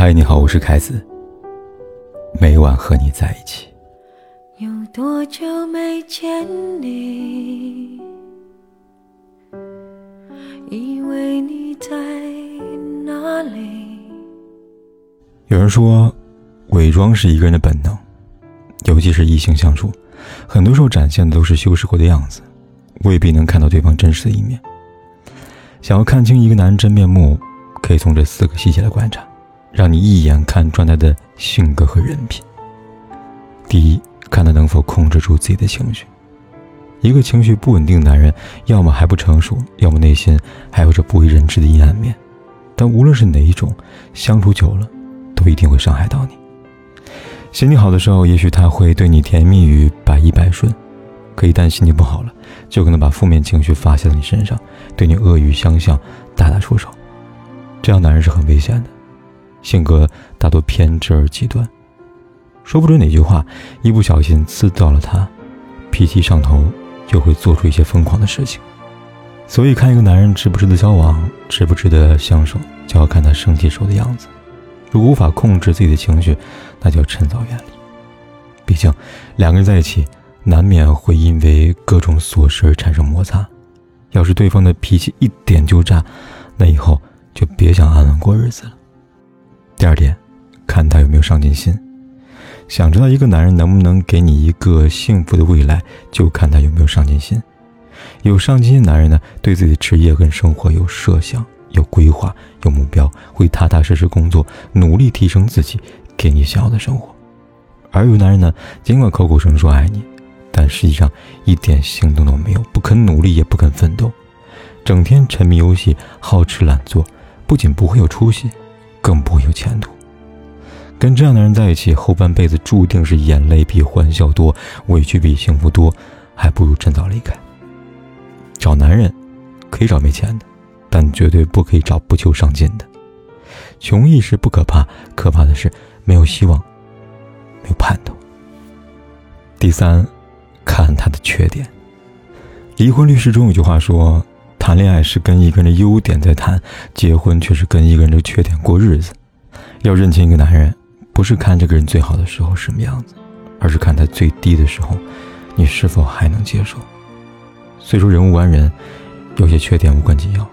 嗨，你好，我是凯子。每晚和你在一起。有多久没见你？以为你在哪里？有人说，伪装是一个人的本能，尤其是异性相处，很多时候展现的都是修饰过的样子，未必能看到对方真实的一面。想要看清一个男人真面目，可以从这四个细节来观察。让你一眼看穿他的性格和人品。第一，看他能否控制住自己的情绪。一个情绪不稳定的男人，要么还不成熟，要么内心还有着不为人知的阴暗面。但无论是哪一种，相处久了，都一定会伤害到你。心情好的时候，也许他会对你甜言蜜语，百依百顺；可一旦心情不好了，就可能把负面情绪发泄到你身上，对你恶语相向，大打出手。这样男人是很危险的。性格大多偏执而极端，说不准哪句话一不小心刺到了他，脾气上头就会做出一些疯狂的事情。所以，看一个男人值不值得交往，值不值得相守，就要看他生气时候的样子。如果无法控制自己的情绪，那就趁早远离。毕竟，两个人在一起，难免会因为各种琐事而产生摩擦。要是对方的脾气一点就炸，那以后就别想安稳过日子了。第二点，看他有没有上进心。想知道一个男人能不能给你一个幸福的未来，就看他有没有上进心。有上进心的男人呢，对自己的职业跟生活有设想、有规划、有目标，会踏踏实实工作，努力提升自己，给你想要的生活。而有男人呢，尽管口口声声说爱你，但实际上一点行动都没有，不肯努力，也不肯奋斗，整天沉迷游戏，好吃懒做，不仅不会有出息。更不会有前途。跟这样的人在一起，后半辈子注定是眼泪比欢笑多，委屈比幸福多，还不如趁早离开。找男人，可以找没钱的，但绝对不可以找不求上进的。穷一时不可怕，可怕的是没有希望，没有盼头。第三，看他的缺点。离婚律师中有句话说。谈恋爱是跟一个人的优点在谈，结婚却是跟一个人的缺点过日子。要认清一个男人，不是看这个人最好的时候什么样子，而是看他最低的时候，你是否还能接受。虽说人无完人，有些缺点无关紧要，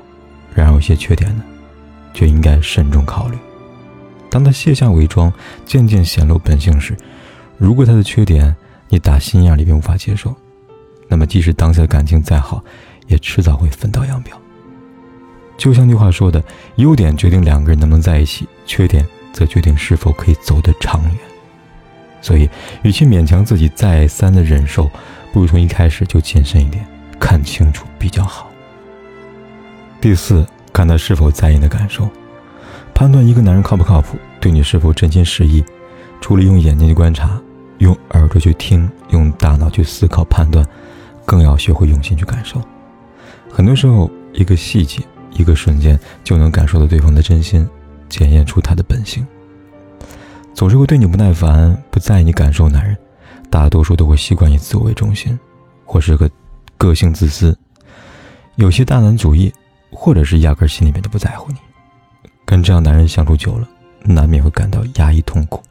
然而有些缺点呢，就应该慎重考虑。当他卸下伪装，渐渐显露本性时，如果他的缺点你打心眼里边无法接受，那么即使当下的感情再好，也迟早会分道扬镳。就像句话说的：“优点决定两个人能不能在一起，缺点则决定是否可以走得长远。”所以，与其勉强自己再三的忍受，不如从一开始就谨慎一点，看清楚比较好。第四，看他是否在意你的感受，判断一个男人靠不靠谱，对你是否真心实意。除了用眼睛去观察，用耳朵去听，用大脑去思考判断，更要学会用心去感受。很多时候，一个细节，一个瞬间，就能感受到对方的真心，检验出他的本性。总是会对你不耐烦、不在意你感受男人，大多数都会习惯以自我为中心，或是个个性自私，有些大男主义，或者是压根心里面就不在乎你。跟这样男人相处久了，难免会感到压抑痛苦，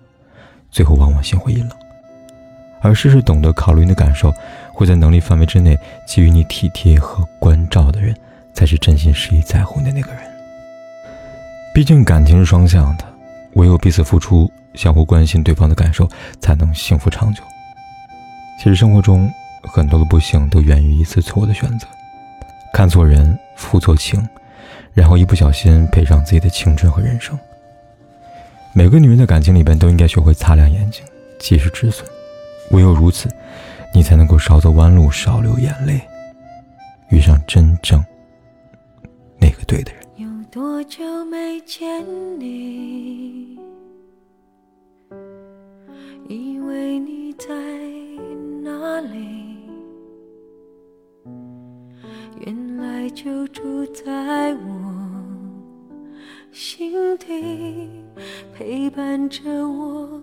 最后往往心灰意冷。而事事懂得考虑你的感受，会在能力范围之内给予你体贴和关照的人，才是真心实意在乎你的那个人。毕竟感情是双向的，唯有彼此付出，相互关心对方的感受，才能幸福长久。其实生活中很多的不幸都源于一次错误的选择，看错人，负错情，然后一不小心赔上自己的青春和人生。每个女人在感情里边都应该学会擦亮眼睛，及时止损。唯有如此，你才能够少走弯路，少流眼泪，遇上真正那个对的人。有多久没见你？以为你在哪里？原来就住在我心底，陪伴着我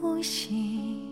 呼吸。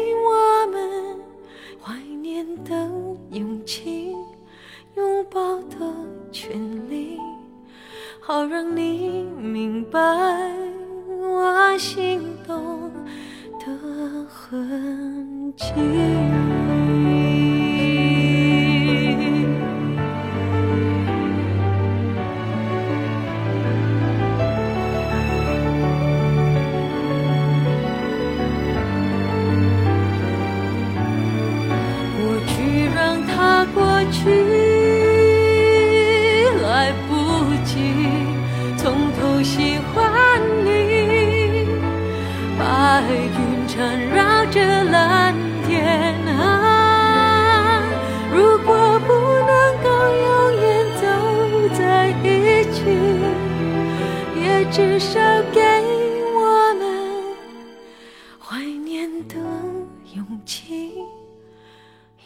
过去让它过去。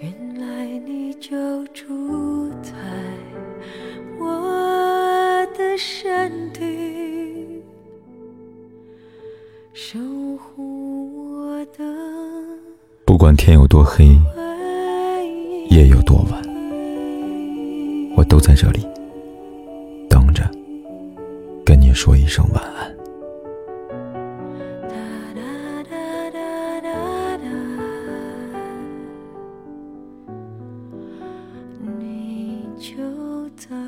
原来你就住在我的身体，守护我的。不管天有多黑，夜有多晚，我都在这里等着，跟你说一声晚安。就在。